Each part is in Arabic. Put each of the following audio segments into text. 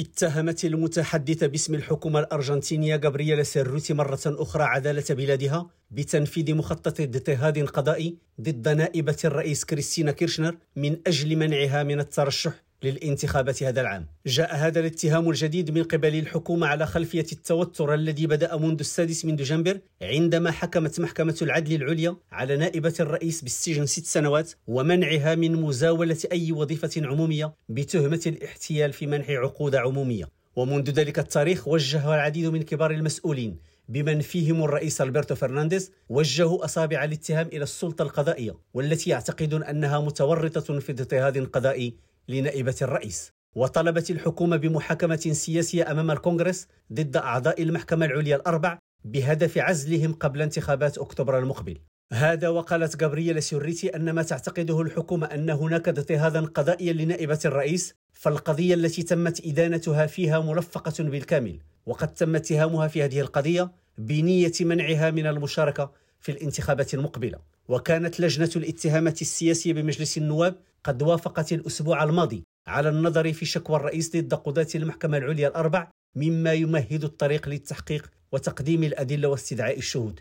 اتهمت المتحدثة باسم الحكومة الأرجنتينية غابرييلا سيروتي مرة أخرى عدالة بلادها بتنفيذ مخطط اضطهاد قضائي ضد نائبة الرئيس كريستينا كيرشنر من أجل منعها من الترشح. للانتخابات هذا العام. جاء هذا الاتهام الجديد من قبل الحكومة على خلفية التوتر الذي بدأ منذ السادس من دجنبر عندما حكمت محكمة العدل العليا على نائبة الرئيس بالسجن ست سنوات ومنعها من مزاولة أي وظيفة عمومية بتهمة الاحتيال في منح عقود عمومية. ومنذ ذلك التاريخ وجه العديد من كبار المسؤولين بمن فيهم الرئيس ألبرتو فرنانديز وجهوا أصابع الاتهام إلى السلطة القضائية والتي يعتقدون أنها متورطة في اضطهاد قضائي لنائبة الرئيس وطلبت الحكومة بمحاكمة سياسية أمام الكونغرس ضد أعضاء المحكمة العليا الأربع بهدف عزلهم قبل انتخابات أكتوبر المقبل. هذا وقالت غابرييلا سوريتي أن ما تعتقده الحكومة أن هناك اضطهادا قضائيا لنائبة الرئيس فالقضية التي تمت إدانتها فيها ملفقة بالكامل وقد تم اتهامها في هذه القضية بنية منعها من المشاركة في الانتخابات المقبلة. وكانت لجنة الاتهامات السياسية بمجلس النواب قد وافقت الأسبوع الماضي على النظر في شكوى الرئيس ضد قضاة المحكمة العليا الأربع مما يمهد الطريق للتحقيق وتقديم الأدلة واستدعاء الشهود.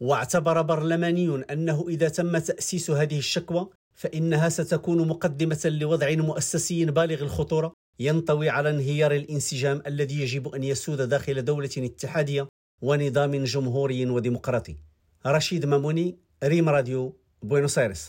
واعتبر برلماني أنه إذا تم تأسيس هذه الشكوى فإنها ستكون مقدمة لوضع مؤسسي بالغ الخطورة ينطوي على انهيار الانسجام الذي يجب أن يسود داخل دولة اتحادية ونظام جمهوري وديمقراطي. رشيد ماموني ريم راديو بوينوس ايرس